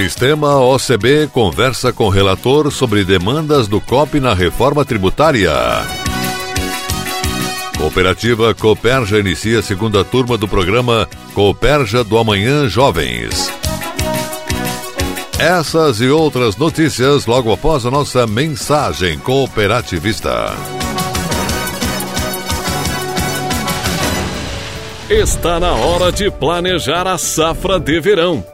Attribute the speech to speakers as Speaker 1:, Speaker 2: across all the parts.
Speaker 1: Sistema OCB conversa com relator sobre demandas do COP na reforma tributária. Cooperativa Cooperja inicia a segunda turma do programa Cooperja do Amanhã Jovens. Essas e outras notícias logo após a nossa mensagem cooperativista.
Speaker 2: Está na hora de planejar a safra de verão.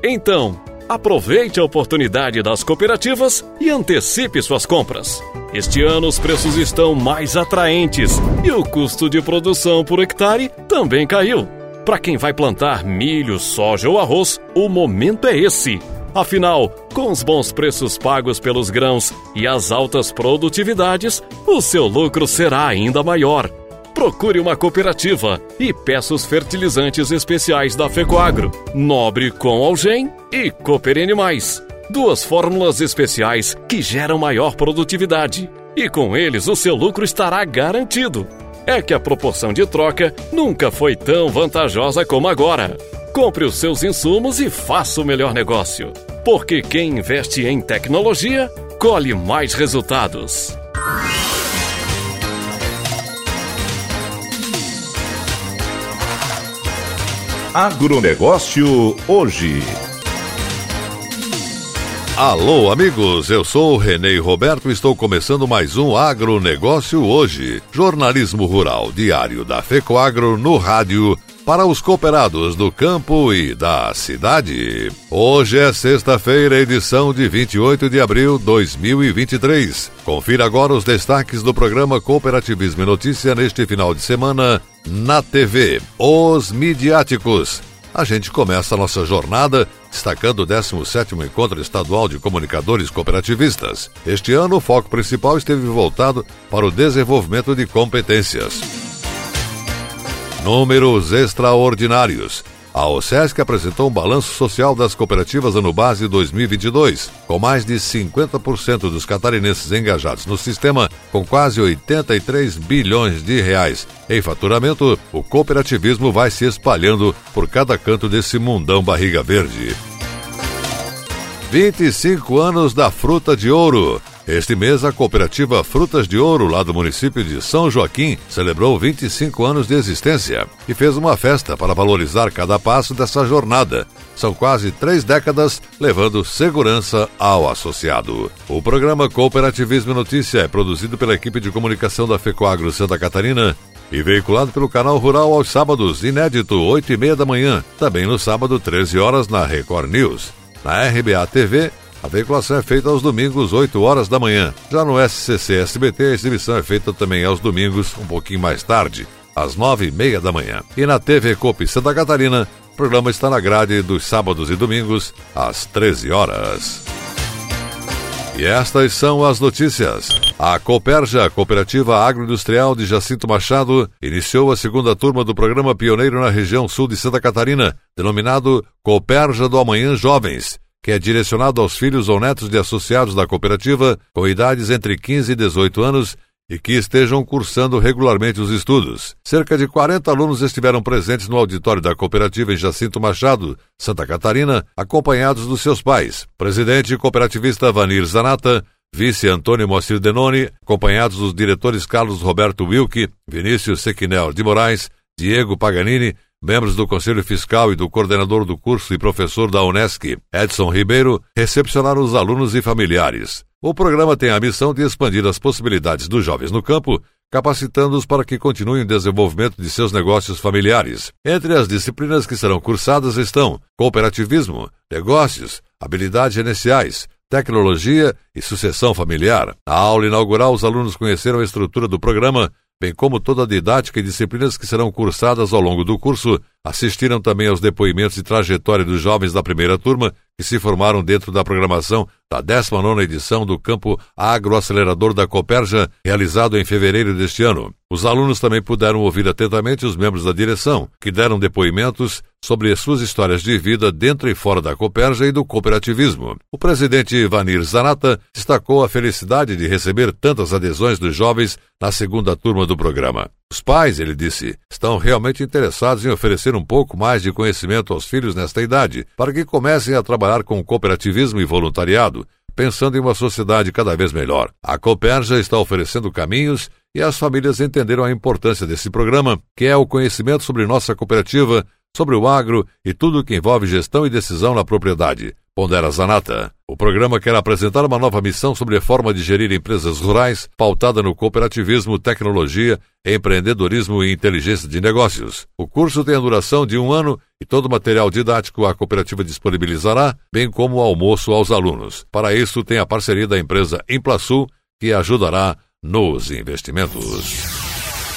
Speaker 2: Então, Aproveite a oportunidade das cooperativas e antecipe suas compras. Este ano os preços estão mais atraentes e o custo de produção por hectare também caiu. Para quem vai plantar milho, soja ou arroz, o momento é esse. Afinal, com os bons preços pagos pelos grãos e as altas produtividades, o seu lucro será ainda maior. Procure uma cooperativa e peça os fertilizantes especiais da Fecoagro, Nobre com Algem e Cooper Mais. Duas fórmulas especiais que geram maior produtividade. E com eles o seu lucro estará garantido. É que a proporção de troca nunca foi tão vantajosa como agora. Compre os seus insumos e faça o melhor negócio. Porque quem investe em tecnologia colhe mais resultados.
Speaker 3: Agronegócio hoje.
Speaker 1: Alô, amigos, eu sou o Renê Roberto e estou começando mais um Agronegócio hoje. Jornalismo rural diário da FECOAGRO no rádio para os cooperados do campo e da cidade. Hoje é sexta-feira, edição de 28 de abril de 2023. Confira agora os destaques do programa Cooperativismo e Notícia neste final de semana na TV. Os Midiáticos. A gente começa a nossa jornada destacando o 17º Encontro Estadual de Comunicadores Cooperativistas. Este ano, o foco principal esteve voltado para o desenvolvimento de competências. Números extraordinários. A OSESC apresentou um balanço social das cooperativas ano base 2022, com mais de 50% dos catarinenses engajados no sistema, com quase 83 bilhões de reais. Em faturamento, o cooperativismo vai se espalhando por cada canto desse mundão barriga verde. 25 anos da fruta de ouro. Este mês, a cooperativa Frutas de Ouro, lá do município de São Joaquim, celebrou 25 anos de existência e fez uma festa para valorizar cada passo dessa jornada. São quase três décadas levando segurança ao associado. O programa Cooperativismo Notícia é produzido pela equipe de comunicação da FECOAGRO Santa Catarina e veiculado pelo canal Rural aos sábados, inédito, 8 e meia da manhã. Também no sábado, 13 horas, na Record News. Na RBA TV, a veiculação é feita aos domingos, 8 horas da manhã. Já no SCC SBT, a exibição é feita também aos domingos, um pouquinho mais tarde, às 9 e meia da manhã. E na TV Copi Santa Catarina, o programa está na grade dos sábados e domingos, às 13 horas. E estas são as notícias. A Cooperja, Cooperativa Agroindustrial de Jacinto Machado, iniciou a segunda turma do programa pioneiro na região sul de Santa Catarina, denominado Cooperja do Amanhã Jovens que é direcionado aos filhos ou netos de associados da cooperativa com idades entre 15 e 18 anos e que estejam cursando regularmente os estudos. Cerca de 40 alunos estiveram presentes no auditório da cooperativa em Jacinto Machado, Santa Catarina, acompanhados dos seus pais, presidente cooperativista Vanir Zanata, vice Antônio Moacir Denoni, acompanhados dos diretores Carlos Roberto Wilke, Vinícius Sequinel de Moraes, Diego Paganini, membros do Conselho Fiscal e do coordenador do curso e professor da Unesc, Edson Ribeiro, recepcionaram os alunos e familiares. O programa tem a missão de expandir as possibilidades dos jovens no campo, capacitando-os para que continuem o desenvolvimento de seus negócios familiares. Entre as disciplinas que serão cursadas estão cooperativismo, negócios, habilidades gerenciais, tecnologia e sucessão familiar. Na aula inaugural, os alunos conheceram a estrutura do programa, bem como toda a didática e disciplinas que serão cursadas ao longo do curso. Assistiram também aos depoimentos de trajetória dos jovens da primeira turma que se formaram dentro da programação da 19ª edição do Campo Agroacelerador da Coperja, realizado em fevereiro deste ano. Os alunos também puderam ouvir atentamente os membros da direção, que deram depoimentos sobre suas histórias de vida dentro e fora da Coperja e do cooperativismo. O presidente Vanir Zanata destacou a felicidade de receber tantas adesões dos jovens na segunda turma do programa. Os pais, ele disse, estão realmente interessados em oferecer um pouco mais de conhecimento aos filhos nesta idade, para que comecem a trabalhar com cooperativismo e voluntariado, pensando em uma sociedade cada vez melhor. A Cooperja está oferecendo caminhos e as famílias entenderam a importância desse programa, que é o conhecimento sobre nossa cooperativa, sobre o agro e tudo o que envolve gestão e decisão na propriedade. Pondera Zanata. O programa quer apresentar uma nova missão sobre a forma de gerir empresas rurais, pautada no cooperativismo, tecnologia, empreendedorismo e inteligência de negócios. O curso tem a duração de um ano e todo o material didático a cooperativa disponibilizará, bem como o almoço aos alunos. Para isso, tem a parceria da empresa Implasul, que ajudará nos investimentos.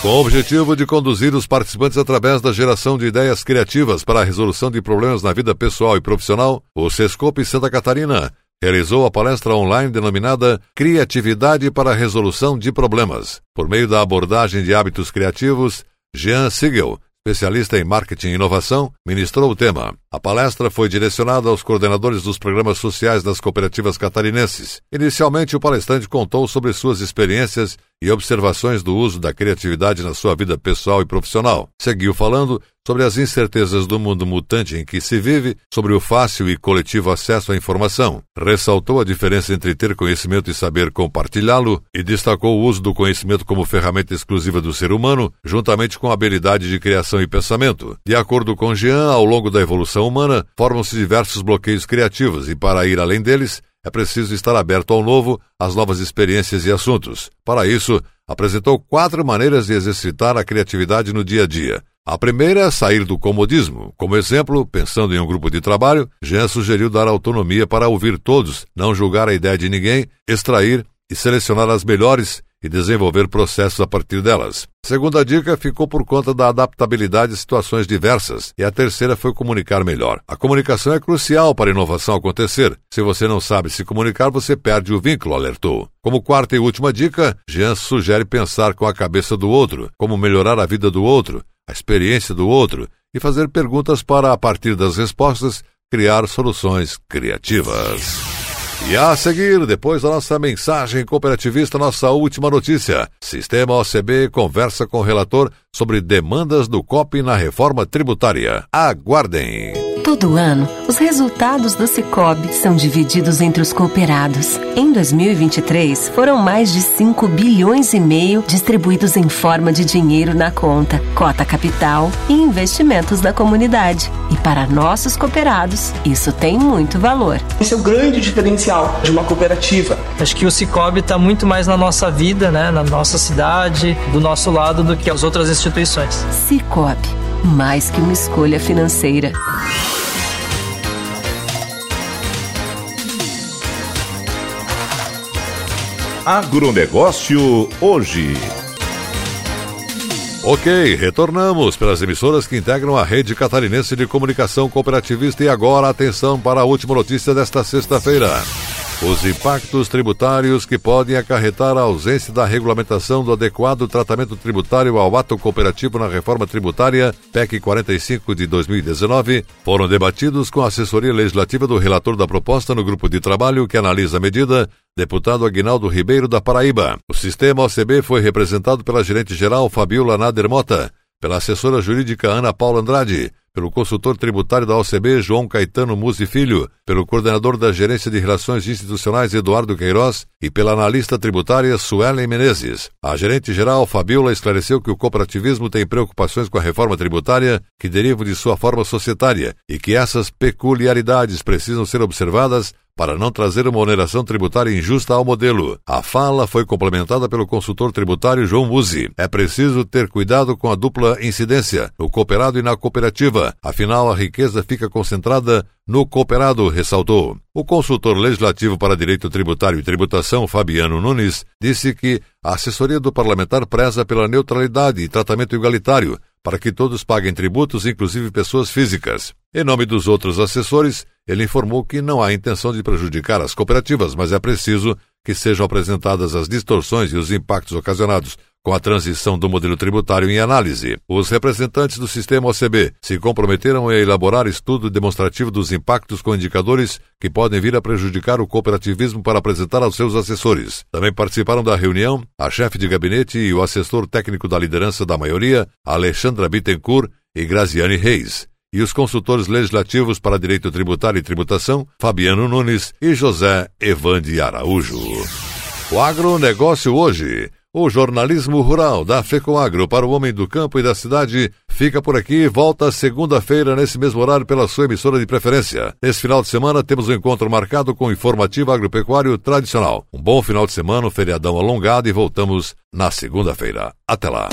Speaker 1: Com o objetivo de conduzir os participantes através da geração de ideias criativas para a resolução de problemas na vida pessoal e profissional, o Sescope Santa Catarina realizou a palestra online denominada Criatividade para a Resolução de Problemas. Por meio da abordagem de hábitos criativos, Jean Siegel, especialista em marketing e inovação, ministrou o tema. A palestra foi direcionada aos coordenadores dos programas sociais das cooperativas catarinenses. Inicialmente, o palestrante contou sobre suas experiências e observações do uso da criatividade na sua vida pessoal e profissional. Seguiu falando sobre as incertezas do mundo mutante em que se vive, sobre o fácil e coletivo acesso à informação. Ressaltou a diferença entre ter conhecimento e saber compartilhá-lo e destacou o uso do conhecimento como ferramenta exclusiva do ser humano, juntamente com a habilidade de criação e pensamento. De acordo com Jean, ao longo da evolução humana, formam-se diversos bloqueios criativos e, para ir além deles, é preciso estar aberto ao novo, às novas experiências e assuntos. Para isso, apresentou quatro maneiras de exercitar a criatividade no dia a dia. A primeira é sair do comodismo. Como exemplo, pensando em um grupo de trabalho, Jean sugeriu dar autonomia para ouvir todos, não julgar a ideia de ninguém, extrair e selecionar as melhores e desenvolver processos a partir delas. A segunda dica ficou por conta da adaptabilidade a situações diversas, e a terceira foi comunicar melhor. A comunicação é crucial para a inovação acontecer. Se você não sabe se comunicar, você perde o vínculo, alertou. Como quarta e última dica, Jean sugere pensar com a cabeça do outro, como melhorar a vida do outro, a experiência do outro, e fazer perguntas para, a partir das respostas, criar soluções criativas. E a seguir, depois da nossa mensagem cooperativista, nossa última notícia. Sistema OCB conversa com o relator sobre demandas do COP na reforma tributária. Aguardem!
Speaker 4: Todo ano, os resultados do Cicobi são divididos entre os cooperados. Em 2023, foram mais de 5 bilhões e meio distribuídos em forma de dinheiro na conta, cota capital e investimentos da comunidade. E para nossos cooperados, isso tem muito valor.
Speaker 5: Esse é o grande diferencial de uma cooperativa.
Speaker 6: Acho que o Cicobi está muito mais na nossa vida, né, na nossa cidade, do nosso lado, do que as outras instituições.
Speaker 4: Cicobi, mais que uma escolha financeira.
Speaker 3: Agronegócio hoje.
Speaker 1: Ok, retornamos pelas emissoras que integram a rede catarinense de comunicação cooperativista e agora atenção para a última notícia desta sexta-feira. Os impactos tributários que podem acarretar a ausência da regulamentação do adequado tratamento tributário ao ato cooperativo na reforma tributária PEC 45 de 2019 foram debatidos com a assessoria legislativa do relator da proposta no grupo de trabalho que analisa a medida, deputado Aguinaldo Ribeiro da Paraíba. O sistema OCB foi representado pela gerente-geral Fabiola Nader Mota, pela assessora jurídica Ana Paula Andrade, pelo consultor tributário da OCB, João Caetano Musi Filho, pelo coordenador da Gerência de Relações Institucionais, Eduardo Queiroz, e pela analista tributária, Suelen Menezes. A gerente-geral, Fabiola, esclareceu que o cooperativismo tem preocupações com a reforma tributária que derivam de sua forma societária e que essas peculiaridades precisam ser observadas para não trazer uma oneração tributária injusta ao modelo. A fala foi complementada pelo consultor tributário João Musi. É preciso ter cuidado com a dupla incidência, no cooperado e na cooperativa. Afinal, a riqueza fica concentrada no cooperado, ressaltou. O consultor legislativo para direito tributário e tributação, Fabiano Nunes, disse que a assessoria do parlamentar preza pela neutralidade e tratamento igualitário, para que todos paguem tributos, inclusive pessoas físicas. Em nome dos outros assessores, ele informou que não há intenção de prejudicar as cooperativas, mas é preciso que sejam apresentadas as distorções e os impactos ocasionados com a transição do modelo tributário em análise. Os representantes do sistema OCB se comprometeram a elaborar estudo demonstrativo dos impactos com indicadores que podem vir a prejudicar o cooperativismo para apresentar aos seus assessores. Também participaram da reunião a chefe de gabinete e o assessor técnico da liderança da maioria, Alexandra Bittencourt e Graziane Reis e os consultores legislativos para direito tributário e tributação, Fabiano Nunes e José Evande Araújo. O agronegócio hoje. O jornalismo rural da FECOAGRO para o homem do campo e da cidade fica por aqui volta segunda-feira nesse mesmo horário pela sua emissora de preferência. Nesse final de semana temos um encontro marcado com o informativo agropecuário tradicional. Um bom final de semana, um feriadão alongado e voltamos na segunda-feira. Até lá.